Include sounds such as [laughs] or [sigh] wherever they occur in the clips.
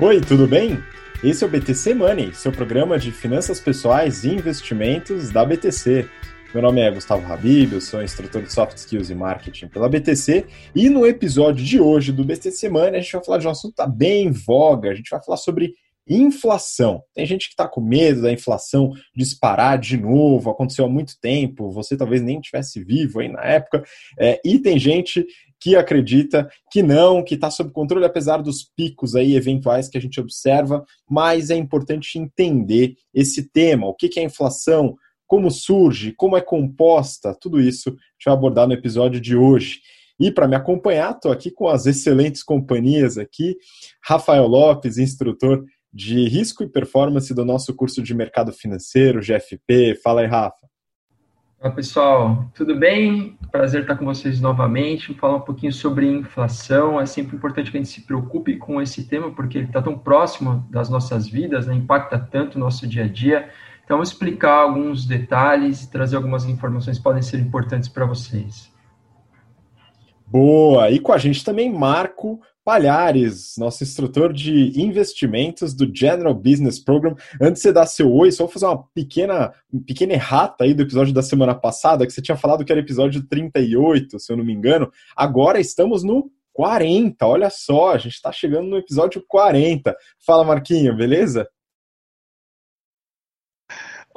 Oi, tudo bem? Esse é o BTC Money, seu programa de finanças pessoais e investimentos da BTC. Meu nome é Gustavo Habib, eu sou instrutor de Soft Skills e Marketing pela BTC e no episódio de hoje do BTC Money a gente vai falar de um assunto que está bem em voga, a gente vai falar sobre inflação. Tem gente que está com medo da inflação disparar de novo, aconteceu há muito tempo, você talvez nem estivesse vivo aí na época, é, e tem gente que acredita que não, que está sob controle, apesar dos picos aí eventuais que a gente observa, mas é importante entender esse tema, o que é inflação, como surge, como é composta, tudo isso a gente vai abordar no episódio de hoje. E para me acompanhar, estou aqui com as excelentes companhias aqui, Rafael Lopes, instrutor de risco e performance do nosso curso de mercado financeiro, GFP. Fala aí, Rafa. Olá, pessoal. Tudo bem? Prazer estar com vocês novamente. Vou falar um pouquinho sobre inflação. É sempre importante que a gente se preocupe com esse tema, porque ele está tão próximo das nossas vidas, né? impacta tanto o nosso dia a dia. Então, vou explicar alguns detalhes e trazer algumas informações que podem ser importantes para vocês. Boa! E com a gente também Marco Palhares, nosso instrutor de investimentos do General Business Program. Antes de você dar seu oi, só vou fazer uma pequena, uma pequena errata aí do episódio da semana passada, que você tinha falado que era episódio 38, se eu não me engano. Agora estamos no 40, olha só, a gente está chegando no episódio 40. Fala, Marquinho, beleza?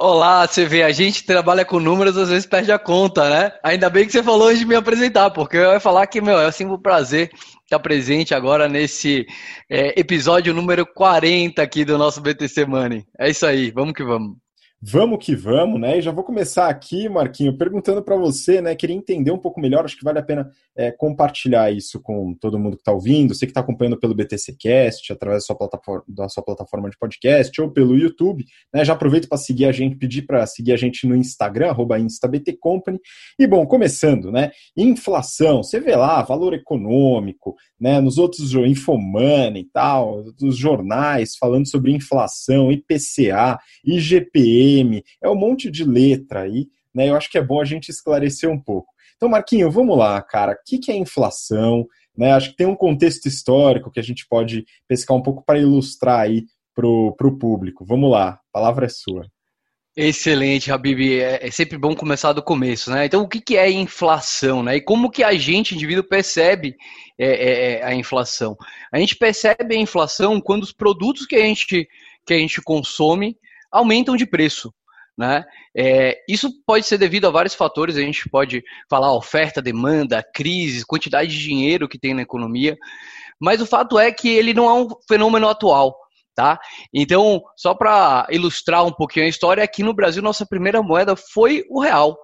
Olá, você vê, a gente trabalha com números, às vezes perde a conta, né? Ainda bem que você falou antes de me apresentar, porque eu ia falar que, meu, é assim um prazer estar presente agora nesse é, episódio número 40 aqui do nosso BTC Money. É isso aí, vamos que vamos. Vamos que vamos, né? E já vou começar aqui, Marquinho, perguntando para você, né? Queria entender um pouco melhor, acho que vale a pena é, compartilhar isso com todo mundo que está ouvindo, você que está acompanhando pelo BTC Cast, através da sua, plataforma, da sua plataforma de podcast, ou pelo YouTube, né? Já aproveito para seguir a gente, pedir para seguir a gente no Instagram, arroba InstaBTCompany. E bom, começando, né? Inflação, você vê lá, valor econômico, né? Nos outros Infomoney e tal, dos jornais falando sobre inflação, IPCA, IGPM é um monte de letra aí, né? Eu acho que é bom a gente esclarecer um pouco. Então, Marquinho, vamos lá, cara. O que é inflação? Né? Acho que tem um contexto histórico que a gente pode pescar um pouco para ilustrar aí para o público. Vamos lá, a palavra é sua. Excelente, Habib. É, é, sempre bom começar do começo, né? Então, o que, que é inflação, né? E como que a gente, indivíduo, percebe é, é, é, a inflação? A gente percebe a inflação quando os produtos que a gente, que a gente consome aumentam de preço. Né? É, isso pode ser devido a vários fatores, a gente pode falar oferta, demanda, crise, quantidade de dinheiro que tem na economia, mas o fato é que ele não é um fenômeno atual. Tá? Então, só para ilustrar um pouquinho a história, aqui no Brasil nossa primeira moeda foi o real.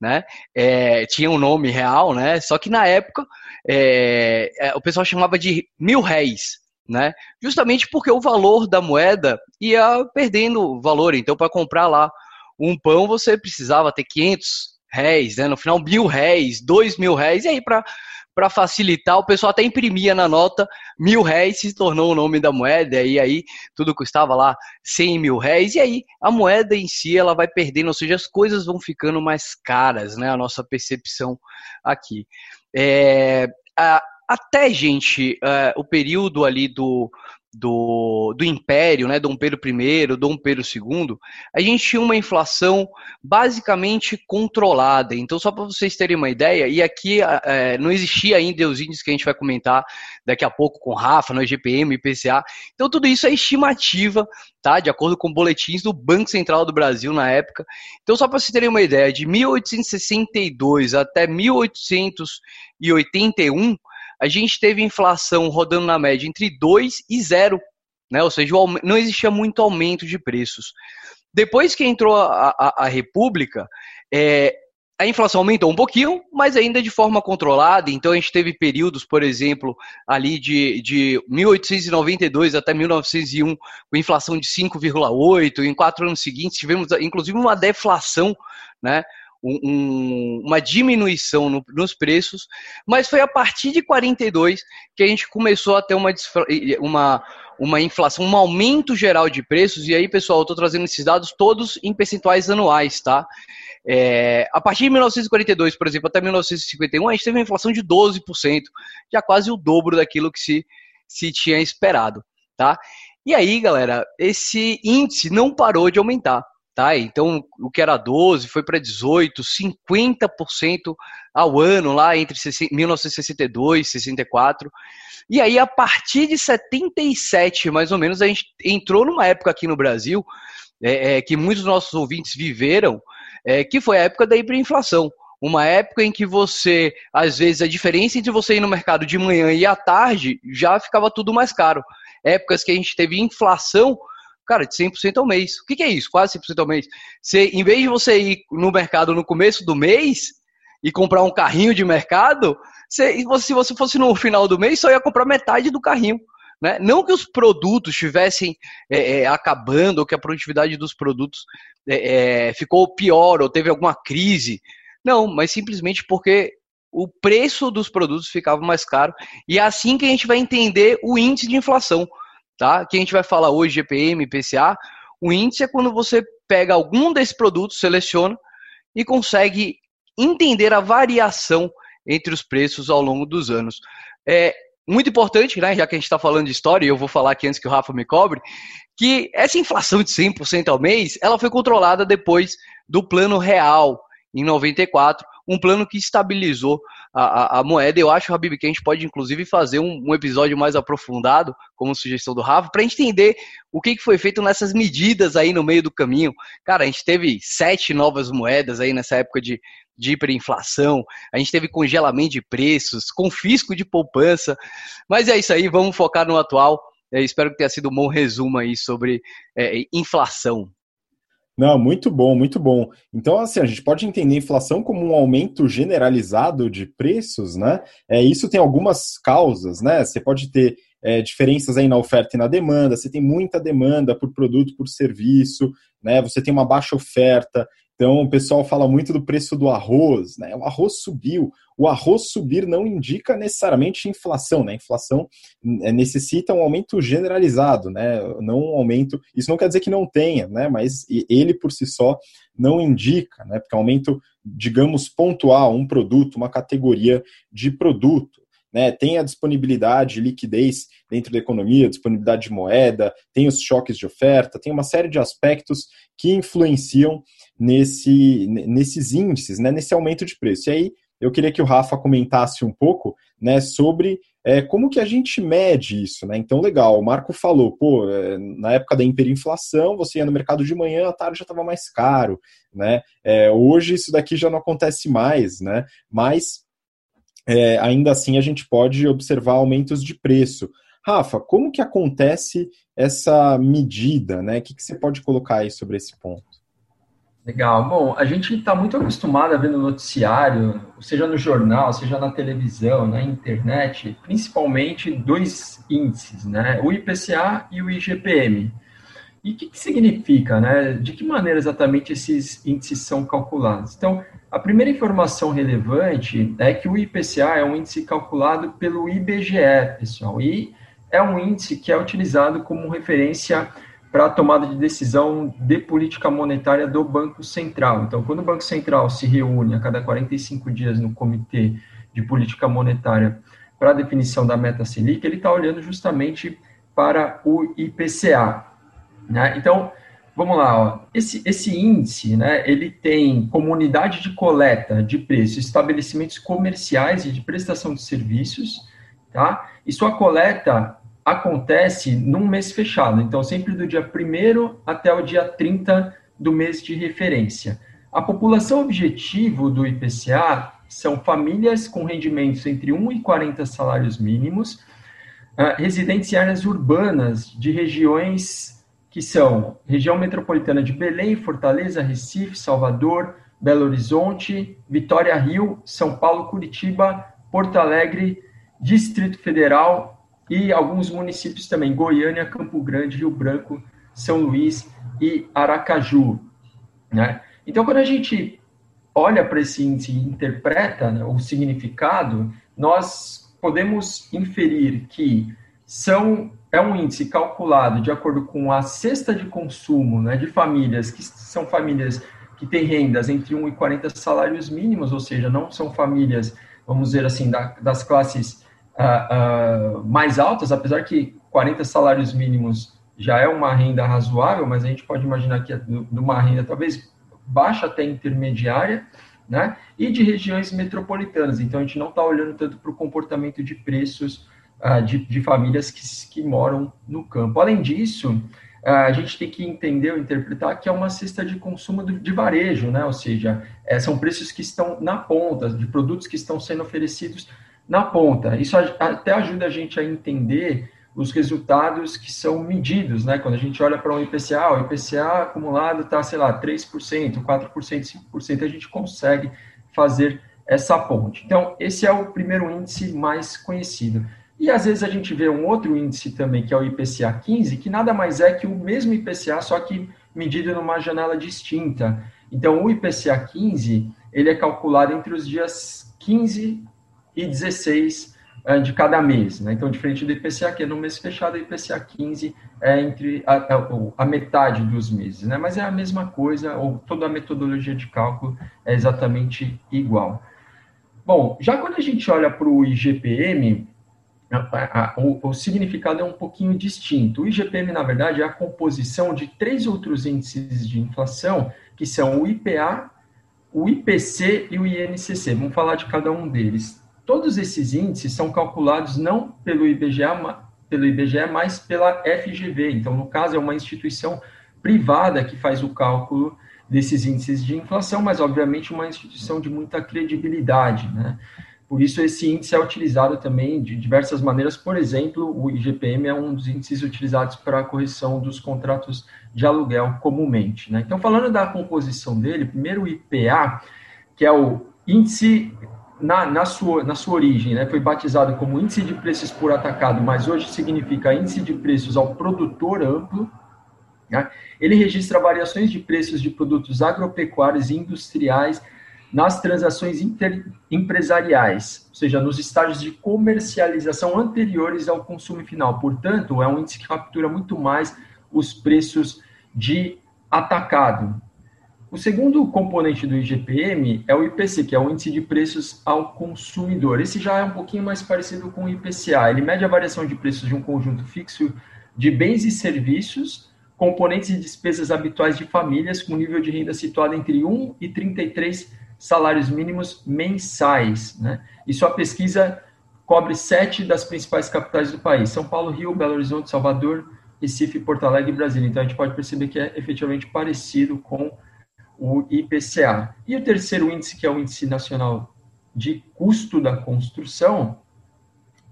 Né? É, tinha um nome real, né? Só que na época é, é o pessoal chamava de mil réis né? Justamente porque o valor da moeda ia perdendo valor. Então, para comprar lá um pão, você precisava ter 500 réis, né? No final, mil réis, dois mil réis. E aí, para facilitar, o pessoal até imprimia na nota mil réis, se tornou o nome da moeda, e aí tudo custava lá 100 mil réis, e aí a moeda em si ela vai perdendo, ou seja, as coisas vão ficando mais caras, né? A nossa percepção aqui. É, a, até, gente, uh, o período ali do, do, do Império, né, Dom Pedro I, Dom Pedro II, a gente tinha uma inflação basicamente controlada. Então, só para vocês terem uma ideia, e aqui é, não existia ainda os índices que a gente vai comentar daqui a pouco com Rafa, no IGPM, IPCA. Então, tudo isso é estimativa, tá? De acordo com boletins do Banco Central do Brasil na época. Então, só para vocês terem uma ideia, de 1862 até 1881, a gente teve inflação rodando na média entre 2 e 0, né? ou seja, não existia muito aumento de preços. Depois que entrou a, a, a República, é, a inflação aumentou um pouquinho, mas ainda de forma controlada. Então a gente teve períodos, por exemplo, ali de, de 1892 até 1901, com inflação de 5,8. Em quatro anos seguintes tivemos, inclusive, uma deflação, né? Um, uma diminuição no, nos preços, mas foi a partir de 42 que a gente começou a ter uma, uma, uma inflação, um aumento geral de preços, e aí, pessoal, eu estou trazendo esses dados todos em percentuais anuais, tá? É, a partir de 1942, por exemplo, até 1951, a gente teve uma inflação de 12%, já quase o dobro daquilo que se, se tinha esperado. Tá? E aí, galera, esse índice não parou de aumentar. Tá? Então, o que era 12 foi para 18, 50% ao ano lá entre 1962 e 64. E aí, a partir de 77, mais ou menos, a gente entrou numa época aqui no Brasil é, é, que muitos dos nossos ouvintes viveram, é, que foi a época da hiperinflação. Uma época em que você, às vezes, a diferença entre você ir no mercado de manhã e à tarde já ficava tudo mais caro. Épocas que a gente teve inflação, cara, de 100% ao mês. O que, que é isso? Quase 100% ao mês. Você, em vez de você ir no mercado no começo do mês e comprar um carrinho de mercado, você, se você fosse no final do mês, só ia comprar metade do carrinho. Né? Não que os produtos estivessem é, é, acabando ou que a produtividade dos produtos é, é, ficou pior ou teve alguma crise. Não, mas simplesmente porque o preço dos produtos ficava mais caro. E é assim que a gente vai entender o índice de inflação. Tá? Que a gente vai falar hoje, GPM, IPCA. O índice é quando você pega algum desses produtos, seleciona e consegue entender a variação entre os preços ao longo dos anos. É, muito importante, né, já que a gente está falando de história, e eu vou falar aqui antes que o Rafa me cobre, que essa inflação de 100% ao mês, ela foi controlada depois do plano real, em 94, um plano que estabilizou a, a, a moeda. Eu acho, Habib, que a gente pode inclusive fazer um, um episódio mais aprofundado, como sugestão do Rafa, para entender o que, que foi feito nessas medidas aí no meio do caminho. Cara, a gente teve sete novas moedas aí nessa época de, de hiperinflação, a gente teve congelamento de preços, confisco de poupança, mas é isso aí, vamos focar no atual. Eu espero que tenha sido um bom resumo aí sobre é, inflação. Não, muito bom, muito bom. Então, assim, a gente pode entender inflação como um aumento generalizado de preços, né? É, isso tem algumas causas, né? Você pode ter é, diferenças aí na oferta e na demanda, você tem muita demanda por produto, por serviço, né? Você tem uma baixa oferta, então, o pessoal fala muito do preço do arroz, né? O arroz subiu. O arroz subir não indica necessariamente inflação, né? Inflação é, necessita um aumento generalizado, né? Não um aumento. Isso não quer dizer que não tenha, né? Mas ele por si só não indica, né? Porque é aumento, digamos, pontual, um produto, uma categoria de produto. Né, tem a disponibilidade, liquidez dentro da economia, disponibilidade de moeda, tem os choques de oferta, tem uma série de aspectos que influenciam nesse, nesses índices, né, nesse aumento de preço. E aí eu queria que o Rafa comentasse um pouco né, sobre é, como que a gente mede isso. Né? Então, legal, o Marco falou, pô, é, na época da hiperinflação, você ia no mercado de manhã, à tarde já estava mais caro. Né? É, hoje isso daqui já não acontece mais, né? mas é, ainda assim a gente pode observar aumentos de preço. Rafa, como que acontece essa medida? Né? O que, que você pode colocar aí sobre esse ponto? Legal. Bom, a gente está muito acostumado a ver no noticiário, seja no jornal, seja na televisão, na internet, principalmente dois índices, né? O IPCA e o IGPM. E o que, que significa, né? De que maneira exatamente esses índices são calculados? Então, a primeira informação relevante é que o IPCA é um índice calculado pelo IBGE, pessoal, e é um índice que é utilizado como referência para a tomada de decisão de política monetária do Banco Central. Então, quando o Banco Central se reúne a cada 45 dias no Comitê de Política Monetária para a definição da meta Selic, ele está olhando justamente para o IPCA. Né? Então, vamos lá, ó. Esse, esse índice, né, ele tem comunidade de coleta de preços, estabelecimentos comerciais e de prestação de serviços, tá? E sua coleta acontece num mês fechado, então sempre do dia 1 até o dia 30 do mês de referência. A população objetivo do IPCA são famílias com rendimentos entre 1 e 40 salários mínimos, uh, residentes em áreas urbanas de regiões que são região metropolitana de Belém, Fortaleza, Recife, Salvador, Belo Horizonte, Vitória Rio, São Paulo, Curitiba, Porto Alegre, Distrito Federal e alguns municípios também, Goiânia, Campo Grande, Rio Branco, São Luís e Aracaju. Né? Então, quando a gente olha para esse índice e interpreta né, o significado, nós podemos inferir que são, é um índice calculado de acordo com a cesta de consumo né, de famílias, que são famílias que têm rendas entre 1 e 40 salários mínimos, ou seja, não são famílias, vamos dizer assim, da, das classes uh, mais altas, apesar que 40 salários mínimos já é uma renda razoável, mas a gente pode imaginar que é de uma renda talvez baixa até intermediária, né? E de regiões metropolitanas. Então a gente não está olhando tanto para o comportamento de preços uh, de, de, famílias que, que moram no campo. Além disso, uh, a gente tem que entender ou interpretar que é uma cesta de consumo de varejo, né? Ou seja, é, são preços que estão na ponta, de produtos que estão sendo oferecidos na ponta. Isso até ajuda a gente a entender os resultados que são medidos, né? Quando a gente olha para um IPCA, o IPCA acumulado está, sei lá, 3%, 4%, 5%, a gente consegue fazer essa ponte. Então, esse é o primeiro índice mais conhecido. E às vezes a gente vê um outro índice também, que é o IPCA 15, que nada mais é que o mesmo IPCA, só que medido numa janela distinta. Então, o IPCA 15, ele é calculado entre os dias 15 e 16 uh, de cada mês. Né? Então, diferente do IPCA, que é no mês fechado, o IPCA 15 é entre a, a, a, metade dos meses. Né? Mas é a mesma coisa, ou toda a metodologia de cálculo é exatamente igual. Bom, já quando a gente olha para o IGPM, o, o, significado é um pouquinho distinto. O IGPM, na verdade, é a composição de três outros índices de inflação, que são o IPA, o IPC e o INCC. Vamos falar de cada um deles. Todos esses índices são calculados não pelo IBGE, pelo IBGE, mas pela FGV. Então, no caso, é uma instituição privada que faz o cálculo desses índices de inflação, mas obviamente uma instituição de muita credibilidade, né? Por isso, esse índice é utilizado também de diversas maneiras. Por exemplo, o IGPM é um dos índices utilizados para a correção dos contratos de aluguel comumente. Né? Então, falando da composição dele, primeiro o IPA, que é o índice na, na, sua, na sua origem, né, foi batizado como índice de preços por atacado, mas hoje significa índice de preços ao produtor amplo. Né? Ele registra variações de preços de produtos agropecuários e industriais nas transações empresariais, ou seja, nos estágios de comercialização anteriores ao consumo final. Portanto, é um índice que captura muito mais os preços de atacado. O segundo componente do IGPM é o IPC, que é o índice de preços ao consumidor. Esse já é um pouquinho mais parecido com o IPCA. Ele mede a variação de preços de um conjunto fixo de bens e serviços, componentes e despesas habituais de famílias com nível de renda situado entre 1 e 33 salários mínimos mensais. Né? E sua pesquisa cobre sete das principais capitais do país: São Paulo, Rio, Belo Horizonte, Salvador, Recife, Porto Alegre e Brasília. Então a gente pode perceber que é efetivamente parecido com o IPCA. E o terceiro índice, que é o Índice Nacional de Custo da Construção,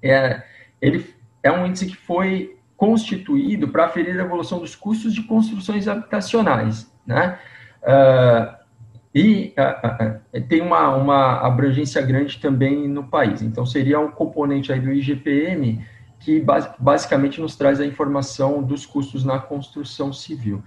é, ele é um índice que foi constituído para aferir a evolução dos custos de construções habitacionais. Né? Uh, e uh, uh, tem uma, uma abrangência grande também no país. Então, seria um componente aí do IGPM que basicamente nos traz a informação dos custos na construção civil.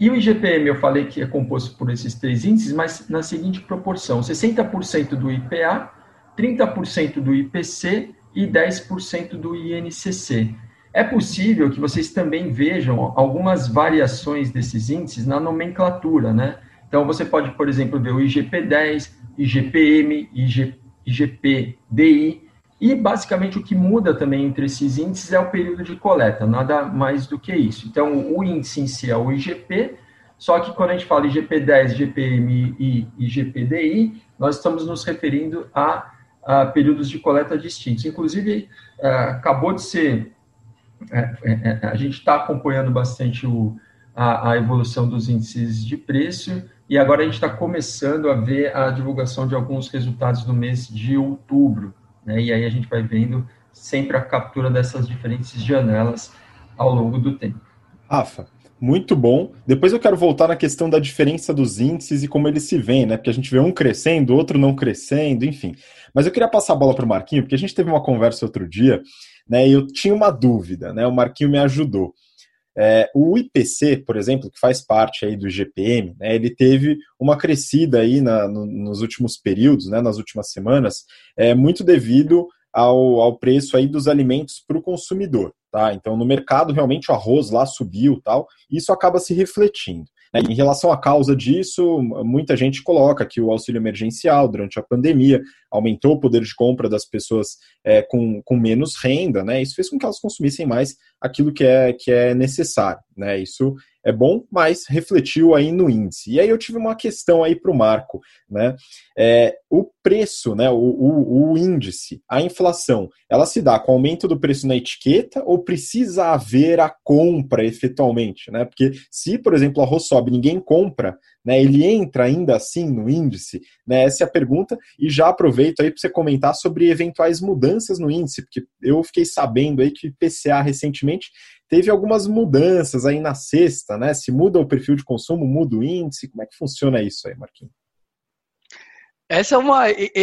E o IGPM, eu falei que é composto por esses três índices, mas na seguinte proporção: 60% do IPA, 30% do IPC e 10% do INCC. É possível que vocês também vejam algumas variações desses índices na nomenclatura, né? Então, você pode, por exemplo, ver o IGP-10, IGPM, IG, IGPDI, e basicamente o que muda também entre esses índices é o período de coleta, nada mais do que isso. Então, o índice em si é o IGP, só que quando a gente fala IGP-10, IGPM e IGPDI, nós estamos nos referindo a, a períodos de coleta distintos. Inclusive, é, acabou de ser. É, é, a gente está acompanhando bastante o, a, a evolução dos índices de preço e agora a gente está começando a ver a divulgação de alguns resultados do mês de outubro. Né? E aí a gente vai vendo sempre a captura dessas diferentes janelas ao longo do tempo. Rafa, muito bom. Depois eu quero voltar na questão da diferença dos índices e como eles se veem, né? Porque a gente vê um crescendo, outro não crescendo, enfim. Mas eu queria passar a bola para o Marquinho, porque a gente teve uma conversa outro dia, né? E eu tinha uma dúvida, né? O Marquinho me ajudou. É, o IPC, por exemplo, que faz parte aí do GPM, né, ele teve uma crescida aí na, no, nos últimos períodos, né, nas últimas semanas, é, muito devido ao, ao preço aí dos alimentos para o consumidor. Tá? Então, no mercado, realmente o arroz lá subiu tal, e isso acaba se refletindo. Né? Em relação à causa disso, muita gente coloca que o auxílio emergencial durante a pandemia aumentou o poder de compra das pessoas é, com, com menos renda, né? Isso fez com que elas consumissem mais aquilo que é, que é necessário. Né? Isso é bom, mas refletiu aí no índice. E aí eu tive uma questão aí para o Marco, né? É, o preço, né? O, o, o, índice, a inflação, ela se dá com o aumento do preço na etiqueta ou precisa haver a compra efetualmente, né? Porque se, por exemplo, a arroz sobe, ninguém compra, né? Ele entra ainda assim no índice, né? Essa é a pergunta e já aproveito aí para você comentar sobre eventuais mudanças no índice, porque eu fiquei sabendo aí que o PCA recentemente teve algumas mudanças aí na sexta, né? Se muda o perfil de consumo, muda o índice, como é que funciona isso aí, Marquinhos? Essa é um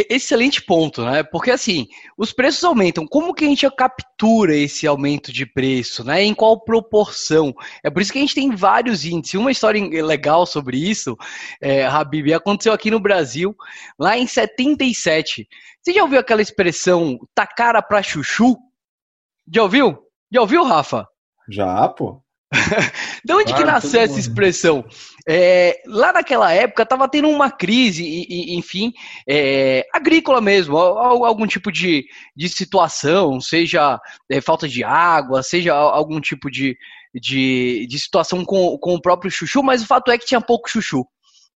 excelente ponto, né? Porque assim, os preços aumentam. Como que a gente captura esse aumento de preço, né? Em qual proporção? É por isso que a gente tem vários índices. Uma história legal sobre isso, é, Habib, aconteceu aqui no Brasil, lá em 77. Você já ouviu aquela expressão tacara pra chuchu? Já ouviu? Já ouviu, Rafa? Já, pô. [laughs] de onde claro, que nasceu essa expressão? É, lá naquela época estava tendo uma crise, e, e, enfim, é, agrícola mesmo, algum tipo de, de situação, seja é, falta de água, seja algum tipo de, de, de situação com, com o próprio chuchu, mas o fato é que tinha pouco chuchu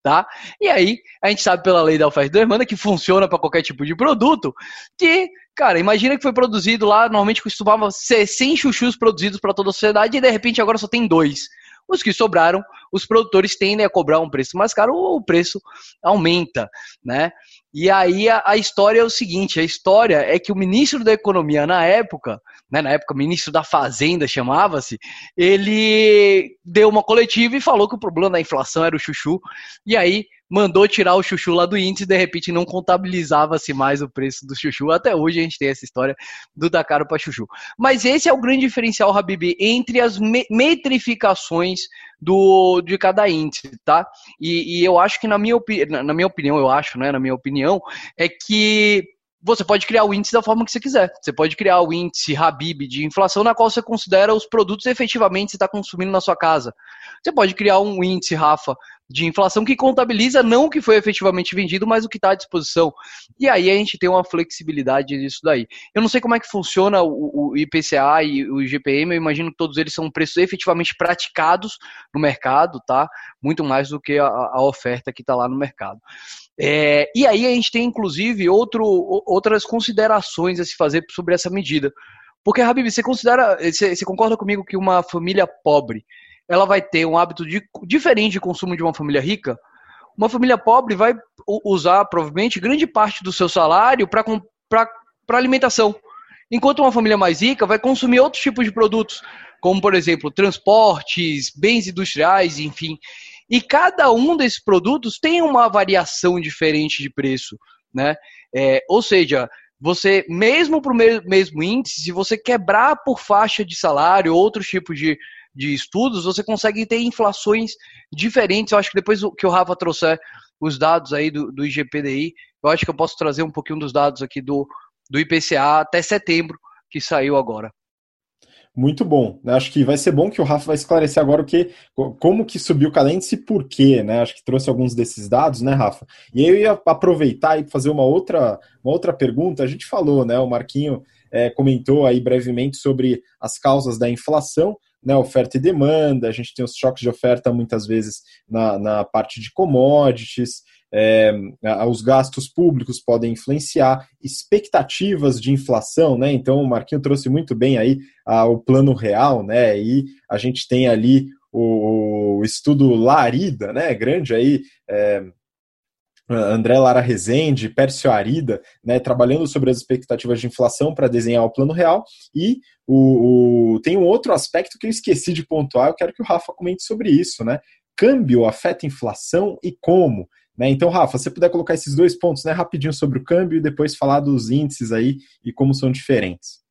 tá? E aí, a gente sabe pela lei da oferta e demanda que funciona para qualquer tipo de produto, que, cara, imagina que foi produzido lá, normalmente costumava ser 100 chuchus produzidos para toda a sociedade e de repente agora só tem dois. Os que sobraram, os produtores tendem a cobrar um preço mais caro, o preço aumenta, né? E aí a, a história é o seguinte, a história é que o ministro da Economia na época, né, na época ministro da Fazenda chamava-se, ele deu uma coletiva e falou que o problema da inflação era o chuchu, e aí mandou tirar o chuchu lá do índice e de repente não contabilizava-se mais o preço do chuchu. Até hoje a gente tem essa história do dar caro para chuchu. Mas esse é o grande diferencial, Habib, entre as metrificações do, de cada índice, tá? E, e eu acho que na minha, na minha opinião, eu acho, né, na minha opinião, é que você pode criar o índice da forma que você quiser. Você pode criar o índice Habib de inflação, na qual você considera os produtos efetivamente você está consumindo na sua casa. Você pode criar um índice, Rafa, de inflação que contabiliza não o que foi efetivamente vendido, mas o que está à disposição. E aí a gente tem uma flexibilidade disso daí. Eu não sei como é que funciona o, o IPCA e o IGPM, eu imagino que todos eles são preços efetivamente praticados no mercado, tá? Muito mais do que a, a oferta que está lá no mercado. É, e aí a gente tem, inclusive, outro, outras considerações a se fazer sobre essa medida. Porque, Habib, você considera, você, você concorda comigo que uma família pobre ela vai ter um hábito de, diferente de consumo de uma família rica? Uma família pobre vai usar, provavelmente, grande parte do seu salário para alimentação. Enquanto uma família mais rica vai consumir outros tipos de produtos, como, por exemplo, transportes, bens industriais, enfim. E cada um desses produtos tem uma variação diferente de preço, né? É, ou seja, você, mesmo para o mesmo índice, se você quebrar por faixa de salário, outros tipos de, de estudos, você consegue ter inflações diferentes. Eu acho que depois que o Rafa trouxer os dados aí do, do IGPDI, eu acho que eu posso trazer um pouquinho dos dados aqui do, do IPCA até setembro, que saiu agora muito bom. Né? Acho que vai ser bom que o Rafa vai esclarecer agora o que, como que subiu cada índice e por quê, né? Acho que trouxe alguns desses dados, né, Rafa? E eu ia aproveitar e fazer uma outra, uma outra pergunta. A gente falou, né? O Marquinho é, comentou aí brevemente sobre as causas da inflação, né? Oferta e demanda. A gente tem os choques de oferta muitas vezes na, na parte de commodities é, os gastos públicos podem influenciar, expectativas de inflação, né? Então o Marquinho trouxe muito bem aí ah, o plano real, né? E a gente tem ali o, o estudo Larida, né? Grande aí. É, André Lara Rezende, Pércio Arida, né, trabalhando sobre as expectativas de inflação para desenhar o plano real. E o, o, tem um outro aspecto que eu esqueci de pontuar, eu quero que o Rafa comente sobre isso. Né? Câmbio afeta inflação e como? Né? Então, Rafa, você puder colocar esses dois pontos né, rapidinho sobre o câmbio e depois falar dos índices aí e como são diferentes.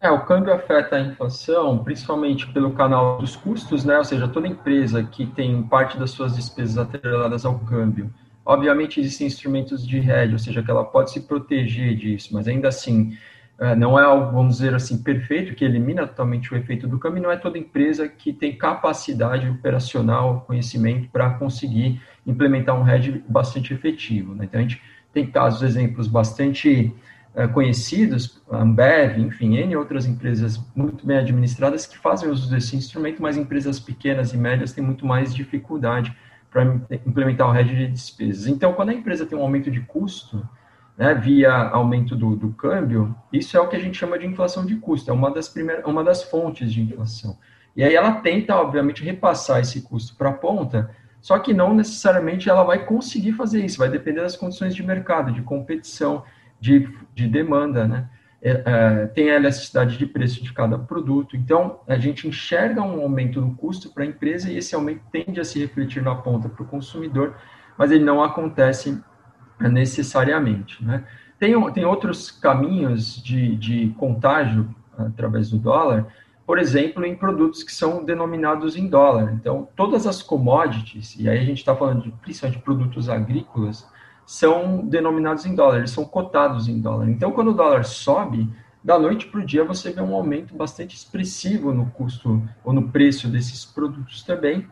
É, o câmbio afeta a inflação, principalmente pelo canal dos custos, né? Ou seja, toda empresa que tem parte das suas despesas atreladas ao câmbio. Obviamente existem instrumentos de hedge, ou seja, que ela pode se proteger disso, mas ainda assim é, não é algo, vamos dizer assim, perfeito, que elimina totalmente o efeito do câmbio, não é toda empresa que tem capacidade operacional, conhecimento para conseguir implementar um hedge bastante efetivo. Né? Então, a gente tem casos, exemplos bastante é, conhecidos, Ambev, enfim, N outras empresas muito bem administradas que fazem uso desse instrumento, mas empresas pequenas e médias têm muito mais dificuldade para implementar o hedge de despesas. Então, quando a empresa tem um aumento de custo, né, via aumento do, do, câmbio, isso é o que a gente chama de inflação de custo, é uma das, primeiras, uma das fontes de inflação. E aí ela tenta, obviamente, repassar esse custo para a ponta, só que não necessariamente ela vai conseguir fazer isso, vai depender das condições de mercado, de competição, de, de demanda, né? É, é, tem a elasticidade de preço de cada produto. Então, a gente enxerga um aumento no custo para a empresa e esse aumento tende a se refletir na ponta para o consumidor, mas ele não acontece necessariamente. Né? Tem, tem outros caminhos de, de contágio através do dólar, por exemplo, em produtos que são denominados em dólar. Então, todas as commodities, e aí a gente está falando de, principalmente de produtos agrícolas, são denominados em dólar, eles são cotados em dólar. Então, quando o dólar sobe, da noite para o dia você vê um aumento bastante expressivo no custo ou no preço desses produtos também.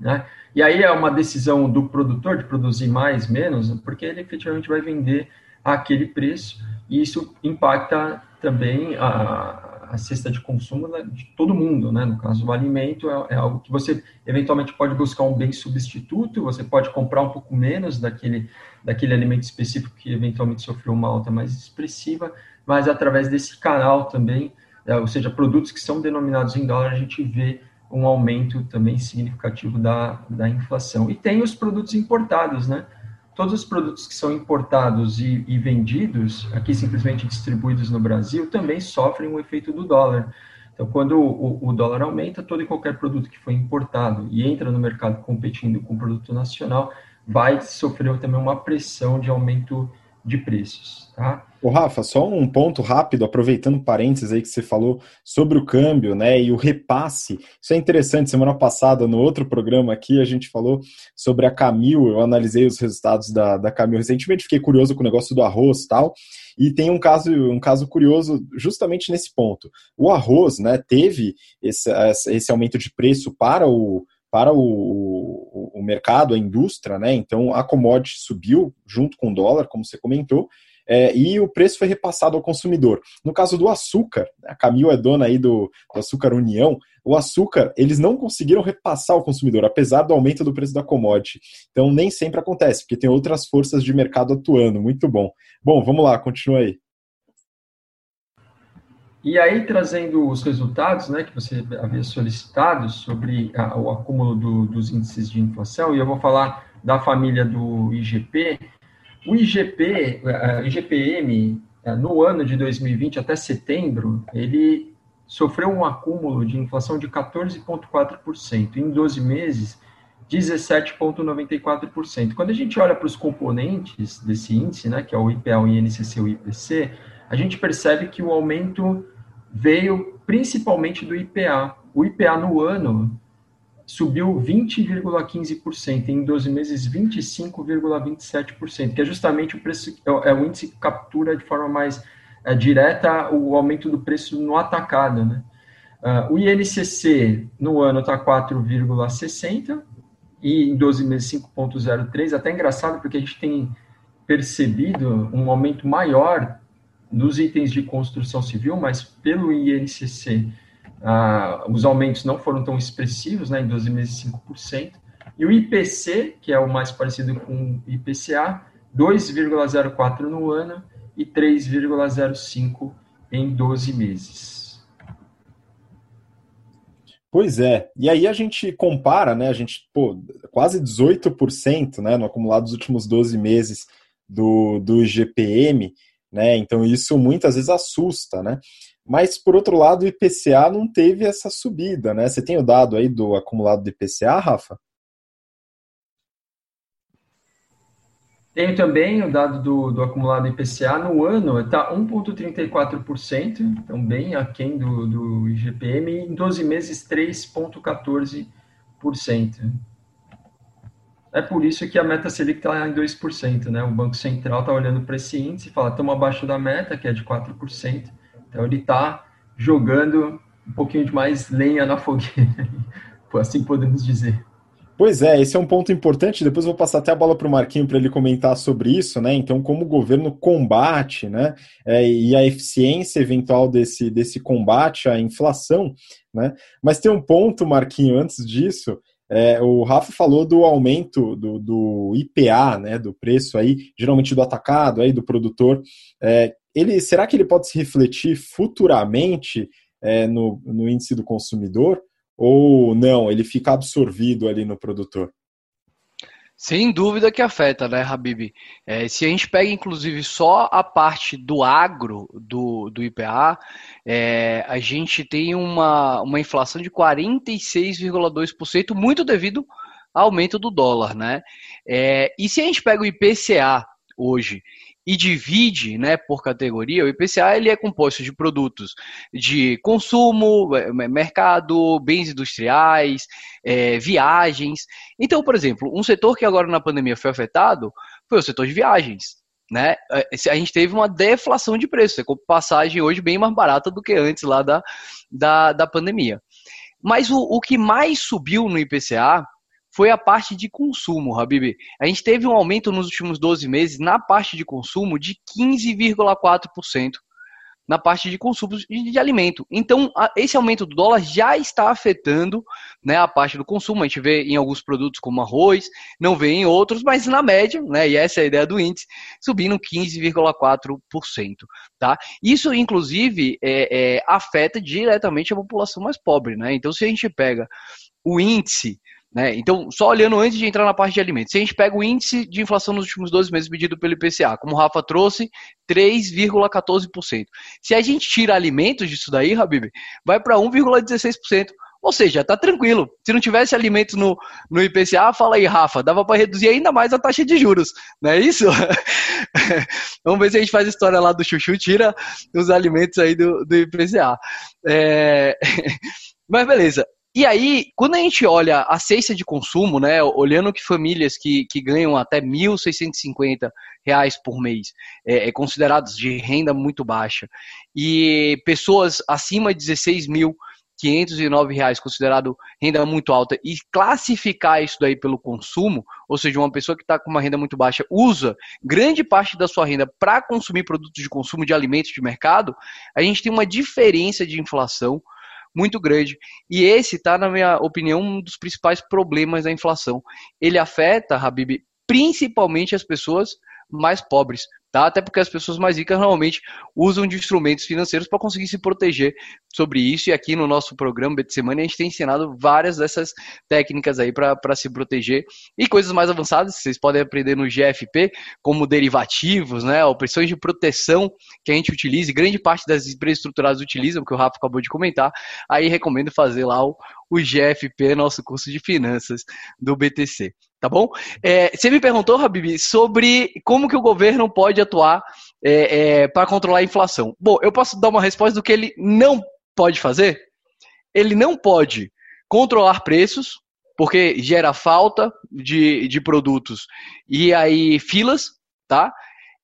Né? E aí é uma decisão do produtor de produzir mais, menos, porque ele efetivamente vai vender aquele preço e isso impacta também a, a cesta de consumo de todo mundo, né? No caso, o alimento é, é, algo que você eventualmente pode buscar um bem substituto, você pode comprar um pouco menos daquele, daquele alimento específico que eventualmente sofreu uma alta mais expressiva, mas através desse canal também, é, ou seja, produtos que são denominados em dólar, a gente vê um aumento também significativo da, da inflação. E tem os produtos importados, né? Todos os produtos que são importados e, e, vendidos, aqui simplesmente distribuídos no Brasil, também sofrem o efeito do dólar. Então, quando o, o, dólar aumenta, todo e qualquer produto que foi importado e entra no mercado competindo com o produto nacional vai sofrer também uma pressão de aumento de preços. Tá? O Rafa, só um ponto rápido, aproveitando parênteses aí que você falou sobre o câmbio, né, e o repasse. Isso é interessante. Semana passada, no outro programa aqui, a gente falou sobre a Camil. Eu analisei os resultados da, da Camil recentemente, fiquei curioso com o negócio do arroz e tal. E tem um caso, um caso curioso justamente nesse ponto. O arroz, né, teve esse, esse aumento de preço para o para o, o, o, mercado, a indústria, né? Então a commodity subiu junto com o dólar, como você comentou, é, e o preço foi repassado ao consumidor. No caso do açúcar, a Camil é dona aí do, do Açúcar União, o açúcar eles não conseguiram repassar ao consumidor, apesar do aumento do preço da commodity. Então nem sempre acontece, porque tem outras forças de mercado atuando. Muito bom. Bom, vamos lá, continua aí. E aí, trazendo os resultados né, que você havia solicitado sobre a, o acúmulo do, dos índices de inflação, e eu vou falar da família do IGP, o IGP, a IGPM, é, no ano de 2020 até setembro, ele sofreu um acúmulo de inflação de 14,4%. Em 12 meses, 17,94%. Quando a gente olha para os componentes desse índice, né, que é o IPA, o INCC e o IPC, a gente percebe que o aumento veio principalmente do IPA. O IPA no ano subiu 20,15%, em 12 meses 25,27%, que é justamente o preço, é, é o índice que captura de forma mais é, direta o aumento do preço no atacado. Né? Uh, o INCC no ano está 4,60% e em 12 meses 5,03%, até engraçado porque a gente tem percebido um aumento maior nos itens de construção civil, mas pelo INCC ah, os aumentos não foram tão expressivos, né, em 12 meses 5%, e o IPC, que é o mais parecido com o IPCA, 2,04 no ano e 3,05 em 12 meses. Pois é, e aí a gente compara, né, a gente, pô, quase 18%, né, no acumulado dos últimos 12 meses do, do IGPM, né, então isso muitas vezes assusta, né, mas, por outro lado, o IPCA não teve essa subida, né? Você tem o dado aí do acumulado do IPCA, Rafa? Tenho também o dado do, do acumulado IPCA no ano, está 1,34%, então bem aquém do, do IGPM, em 12 meses 3,14%. É por isso que a meta Selic está em 2%, né? O Banco Central está olhando para esse índice e fala, estamos abaixo da meta, que é de 4%, então ele está jogando um pouquinho de mais lenha na fogueira, [laughs] assim podemos dizer. Pois é, esse é um ponto importante. Depois vou passar até a bola para o Marquinho para ele comentar sobre isso, né? Então, como o governo combate, né? É, e a eficiência eventual desse, desse combate à inflação, né? Mas tem um ponto, Marquinho, antes disso. É, o Rafa falou do aumento do, do, IPA, né? Do preço aí, geralmente do atacado, aí do produtor. É, ele, será que ele pode se refletir futuramente é, no, no índice do consumidor? Ou não, ele fica absorvido ali no produtor? Sem dúvida que afeta, né, Habib? É, se a gente pega, inclusive, só a parte do agro do, do IPA, é, a gente tem uma, uma inflação de 46,2%, muito devido ao aumento do dólar, né? É, e se a gente pega o IPCA hoje e divide né, por categoria, o IPCA ele é composto de produtos de consumo, é, é, mercado, bens industriais, é, viagens. Então, por exemplo, um setor que agora na pandemia foi afetado foi o setor de viagens. Né? É, a gente teve uma deflação de preço, passagem hoje bem mais barata do que antes lá da, da, da pandemia. Mas o, o que mais subiu no IPCA foi a parte de consumo, Habib. A gente teve um aumento nos últimos 12 meses na parte de consumo de 15,4% na parte de consumo de, alimento. Então, esse aumento do dólar já está afetando né, a parte do consumo. A gente vê em alguns produtos como arroz, não vê em outros, mas na média, né, e essa é a ideia do índice, subindo 15,4%. Tá? Isso, inclusive, é, é, afeta diretamente a população mais pobre. Né? Então, se a gente pega o índice né? Então, só olhando antes de entrar na parte de alimentos, se a gente pega o índice de inflação nos últimos 12 meses medido pelo IPCA, como o Rafa trouxe, 3,14%. Se a gente tira alimentos disso daí, Habib, vai para 1,16%. Ou seja, tá tranquilo. Se não tivesse alimentos no, no IPCA, fala aí, Rafa, dava para reduzir ainda mais a taxa de juros, não é isso? [laughs] Vamos ver se a gente faz a história lá do chuchu, tira os alimentos aí do, do IPCA. É... [laughs] Mas beleza. E aí, quando a gente olha a cesta de consumo, né, olhando que famílias que, que ganham até R$ 1.650 por mês, é, é considerados de renda muito baixa, e pessoas acima de 16 mil 509 reais considerado renda muito alta e classificar isso daí pelo consumo, ou seja, uma pessoa que está com uma renda muito baixa usa grande parte da sua renda para consumir produtos de consumo de alimentos de mercado, a gente tem uma diferença de inflação muito grande. E esse está, na minha opinião, um dos principais problemas da inflação. Ele afeta, Habib, principalmente as pessoas mais pobres, tá? Até porque as pessoas mais ricas normalmente usam de instrumentos financeiros para conseguir se proteger sobre isso. E aqui no nosso programa BT Semana a gente tem ensinado várias dessas técnicas aí para se proteger e coisas mais avançadas vocês podem aprender no GFP, como derivativos, né? Opções de proteção que a gente utiliza, e grande parte das empresas estruturadas utilizam, que o Rafa acabou de comentar. Aí recomendo fazer lá o, o GFP, nosso curso de finanças do BTC tá bom? É, você me perguntou, Habib, sobre como que o governo pode atuar é, é, para controlar a inflação. Bom, eu posso dar uma resposta do que ele não pode fazer? Ele não pode controlar preços, porque gera falta de, de produtos e aí filas, tá?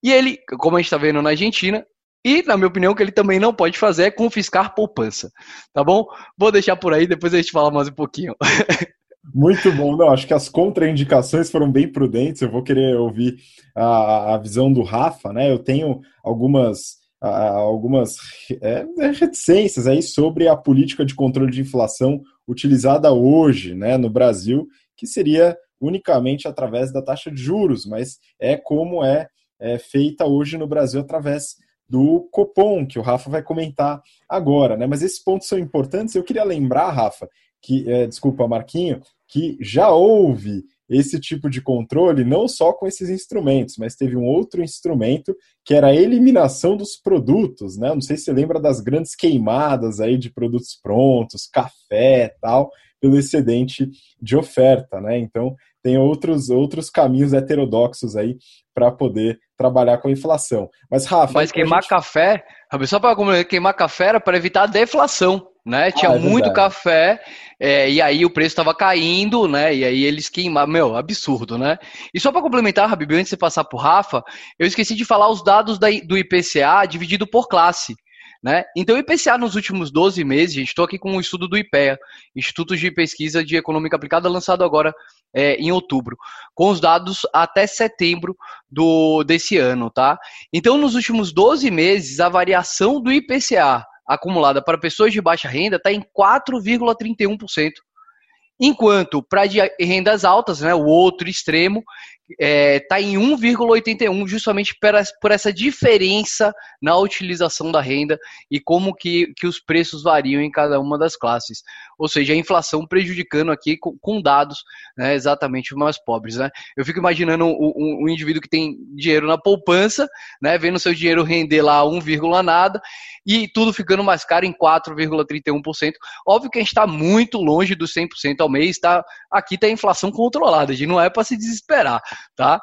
E ele, como a gente está vendo na Argentina, e, na minha opinião, o que ele também não pode fazer é confiscar poupança. Tá bom? Vou deixar por aí, depois a gente fala mais um pouquinho. [laughs] Muito bom. Não, acho que as contraindicações foram bem prudentes. Eu vou querer ouvir a, a visão do Rafa, né? Eu tenho algumas, algumas é, reticências aí sobre a política de controle de inflação utilizada hoje, né, no Brasil, que seria unicamente através da taxa de juros, mas é como é, é feita hoje no Brasil através do Copom, que o Rafa vai comentar agora, né? Mas esses pontos são importantes. Eu queria lembrar, Rafa, que, é, desculpa, Marquinho, que já houve esse tipo de controle não só com esses instrumentos, mas teve um outro instrumento que era a eliminação dos produtos, né? Não sei se você lembra das grandes queimadas aí de produtos prontos, café, tal, pelo excedente de oferta, né? Então, tem outros outros caminhos heterodoxos aí para poder trabalhar com inflação. Mas Rafa, mas queimar gente... café, só para queimar café era para evitar a deflação né? Tinha ah, é muito café, é, e aí o preço estava caindo, né? E aí eles queimaram. Meu, absurdo, né? E só para complementar, Habib, antes de você passar por Rafa, eu esqueci de falar os dados da, do IPCA dividido por classe. Né? Então, o IPCA nos últimos 12 meses, gente, estou aqui com um estudo do IPEA, Instituto de Pesquisa de Econômica Aplicada, lançado agora é, em outubro, com os dados até setembro do, desse ano, tá? Então, nos últimos 12 meses, a variação do IPCA acumulada para pessoas de baixa renda está em 4,31%. Enquanto para rendas altas, né, o outro extremo, está é, tá em 1,81 justamente por essa diferença na utilização da renda e como que, que os preços variam em cada uma das classes. Ou seja, a inflação prejudicando aqui com, com dados né, exatamente os mais pobres. Né? Eu fico imaginando um, um, indivíduo que tem dinheiro na poupança, né, vendo seu dinheiro render lá 1, nada e tudo ficando mais caro em 4,31%. Óbvio que a gente está muito longe dos 100% ao mês, tá? aqui está a inflação controlada, a gente não é para se desesperar tá?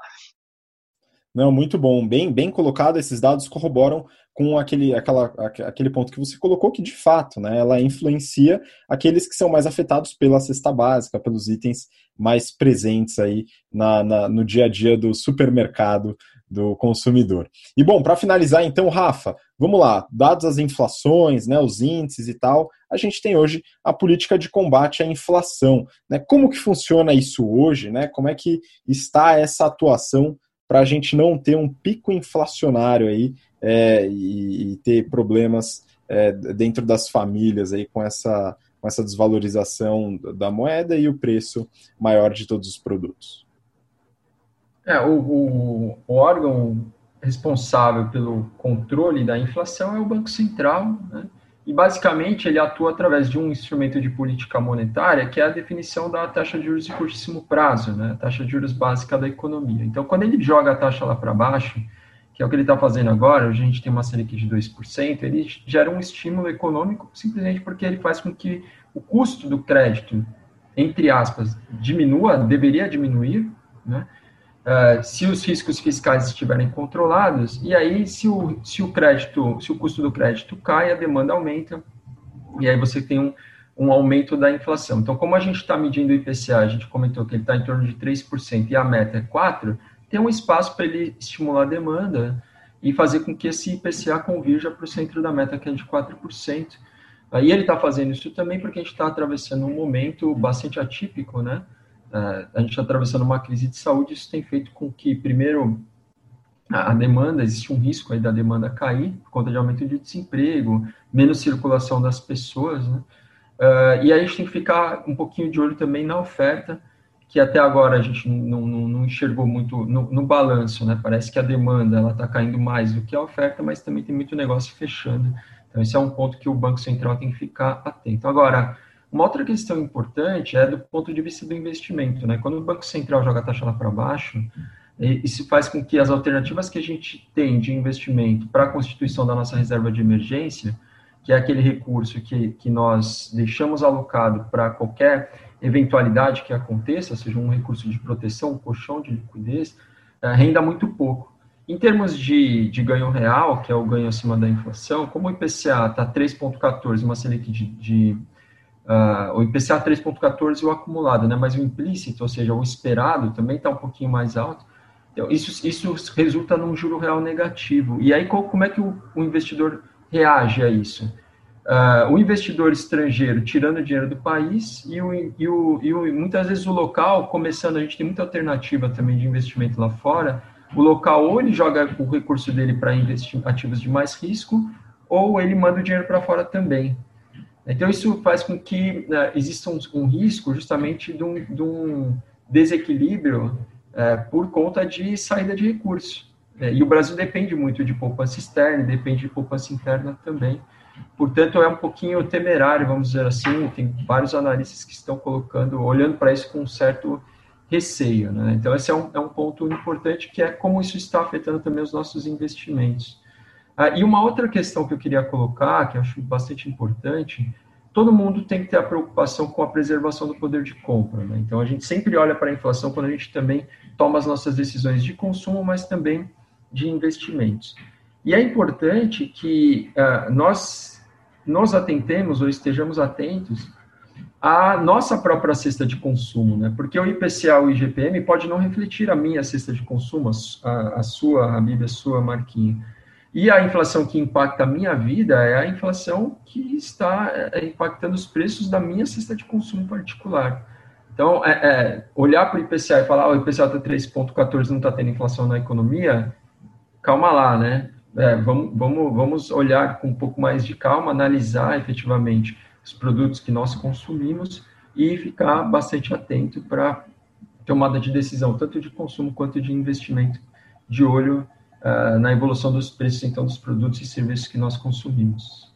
Não, muito bom, bem, bem colocado. Esses dados corroboram com aquele, aquela, aquele ponto que você colocou, que de fato, né, ela influencia aqueles que são mais afetados pela cesta básica, pelos itens mais presentes aí na, na no dia a dia do supermercado do consumidor. E bom, para finalizar então, Rafa, vamos lá, dados as inflações, né, os índices e tal, a gente tem hoje a política de combate à inflação, né? Como que funciona isso hoje, né? Como é que está essa atuação para a gente não ter um pico inflacionário aí é, e, e, ter problemas é, dentro das famílias aí com essa com essa desvalorização da moeda e o preço maior de todos os produtos. É, o, o, o, órgão responsável pelo controle da inflação é o Banco Central, né? e basicamente ele atua através de um instrumento de política monetária, que é a definição da taxa de juros de curtíssimo prazo, né? a taxa de juros básica da economia. Então, quando ele joga a taxa lá para baixo, que é o que ele está fazendo agora, a gente tem uma Selic de 2%, ele gera um estímulo econômico simplesmente porque ele faz com que o custo do crédito, entre aspas, diminua, deveria diminuir, né? Uh, se os riscos fiscais estiverem controlados, e aí se o, se o crédito, se o custo do crédito cai, a demanda aumenta, e aí você tem um, um aumento da inflação. Então, como a gente está medindo o IPCA, a gente comentou que ele está em torno de 3% e a meta é 4%, tem um espaço para ele estimular a demanda e fazer com que esse IPCA convirja para o centro da meta, que é de 4%. Aí ele está fazendo isso também porque a gente está atravessando um momento bastante atípico, né? É, a gente está atravessando uma crise de saúde, isso tem feito com que, primeiro, a demanda, existe um risco aí da demanda cair por conta de aumento de desemprego, menos circulação das pessoas, né? Uh, e aí a gente tem que ficar um pouquinho de olho também na oferta, que até agora a gente não, não, não enxergou muito no, no, balanço, né? Parece que a demanda ela está caindo mais do que a oferta, mas também tem muito negócio fechando. Então esse é um ponto que o Banco Central tem que ficar atento. Agora, uma outra questão importante é do ponto de vista do investimento, né? Quando o Banco Central joga a taxa lá para baixo, isso faz com que as alternativas que a gente tem de investimento para a constituição da nossa reserva de emergência, que é aquele recurso que, que nós deixamos alocado para qualquer eventualidade que aconteça, seja um recurso de proteção, um colchão de liquidez, é, renda muito pouco. Em termos de, de ganho real, que é o ganho acima da inflação, como o IPCA está 3,14, uma Selic de, de Uh, o IPCA 3,14 o acumulado, né? mas o implícito, ou seja, o esperado, também está um pouquinho mais alto. Então, isso, isso resulta num juro real negativo. E aí, como é que o, o investidor reage a isso? Uh, o investidor estrangeiro tirando dinheiro do país e, o, e, o, e o, muitas vezes o local, começando, a gente tem muita alternativa também de investimento lá fora, o local ou ele joga o recurso dele para investir ativos de mais risco, ou ele manda o dinheiro para fora também. Então, isso faz com que né, exista um, um, risco justamente de um, de um desequilíbrio é, por conta de saída de recursos. É, e o Brasil depende muito de poupança externa, depende de poupança interna também. Portanto, é um pouquinho temerário, vamos dizer assim. Tem vários analistas que estão colocando, olhando para isso com um certo receio. Né? Então, esse é um, é um ponto importante, que é como isso está afetando também os nossos investimentos. Ah, e uma outra questão que eu queria colocar, que eu acho bastante importante, todo mundo tem que ter a preocupação com a preservação do poder de compra. Né? Então, a gente sempre olha para a inflação quando a gente também toma as nossas decisões de consumo, mas também de investimentos. E é importante que uh, nós nos atentemos ou estejamos atentos à nossa própria cesta de consumo, né? Porque o IPCA, o IGPM, pode não refletir a minha cesta de consumo, a, a sua, a Bíblia, a sua, Marquinha. E a inflação que impacta a minha vida é a inflação que está é, impactando os preços da minha cesta de consumo particular. Então, é, é, olhar para o IPCA e falar, oh, o IPCA está 3,14, não está tendo inflação na economia, calma lá, né? É, vamos, vamos, vamos olhar com um pouco mais de calma, analisar efetivamente os produtos que nós consumimos e ficar bastante atento para tomada de decisão, tanto de consumo quanto de investimento, de olho uh, na evolução dos preços então dos produtos e serviços que nós consumimos.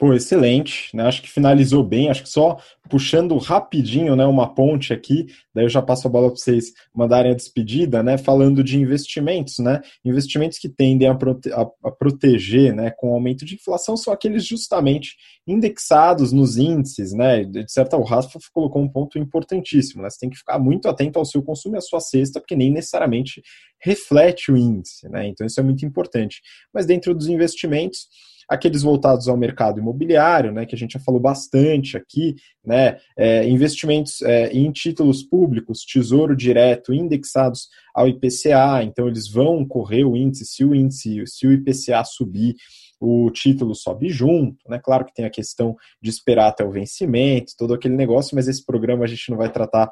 Pô, excelente, né? Acho que finalizou bem, acho que só puxando rapidinho, né, uma ponte aqui, daí eu já passo a bola para vocês mandarem a despedida, né, falando de investimentos, né? Investimentos que tendem a, prote a, a proteger, né, com o aumento de inflação são aqueles justamente indexados nos índices, né? De certa o Rafa colocou um ponto importantíssimo, né? Você tem que ficar muito atento ao seu consumo e à sua cesta, porque nem necessariamente reflete o índice, né? Então isso é muito importante. Mas dentro dos investimentos, aqueles voltados ao mercado imobiliário, né, que a gente já falou bastante aqui, né, é, investimentos é, em títulos públicos, tesouro direto, indexados ao IPCA, então eles vão correr o índice, se o índice, se o IPCA subir, o título sobe junto, né? Claro que tem a questão de esperar até o vencimento, todo aquele negócio, mas esse programa a gente não vai tratar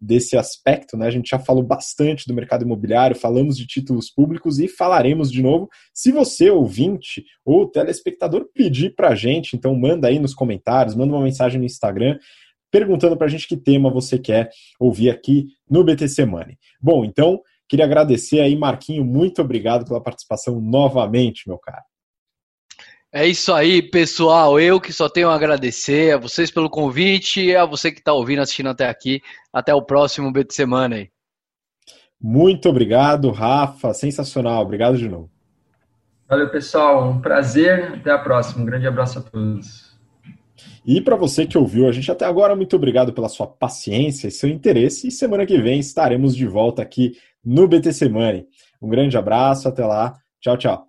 desse aspecto, né? A gente já falou bastante do mercado imobiliário, falamos de títulos públicos e falaremos de novo. Se você, ouvinte ou telespectador, pedir para a gente, então manda aí nos comentários, manda uma mensagem no Instagram perguntando para a gente que tema você quer ouvir aqui no BTC Money. Bom, então, queria agradecer aí, Marquinho, muito obrigado pela participação novamente, meu caro. É isso aí, pessoal. Eu que só tenho a agradecer a vocês pelo convite e a você que está ouvindo, assistindo até aqui. Até o próximo BT Semana aí. Muito obrigado, Rafa. Sensacional. Obrigado de novo. Valeu, pessoal. Um prazer. Até a próxima. Um grande abraço a todos. E para você que ouviu a gente até agora, muito obrigado pela sua paciência e seu interesse. E semana que vem estaremos de volta aqui no BT Semana. Um grande abraço. Até lá. Tchau, tchau.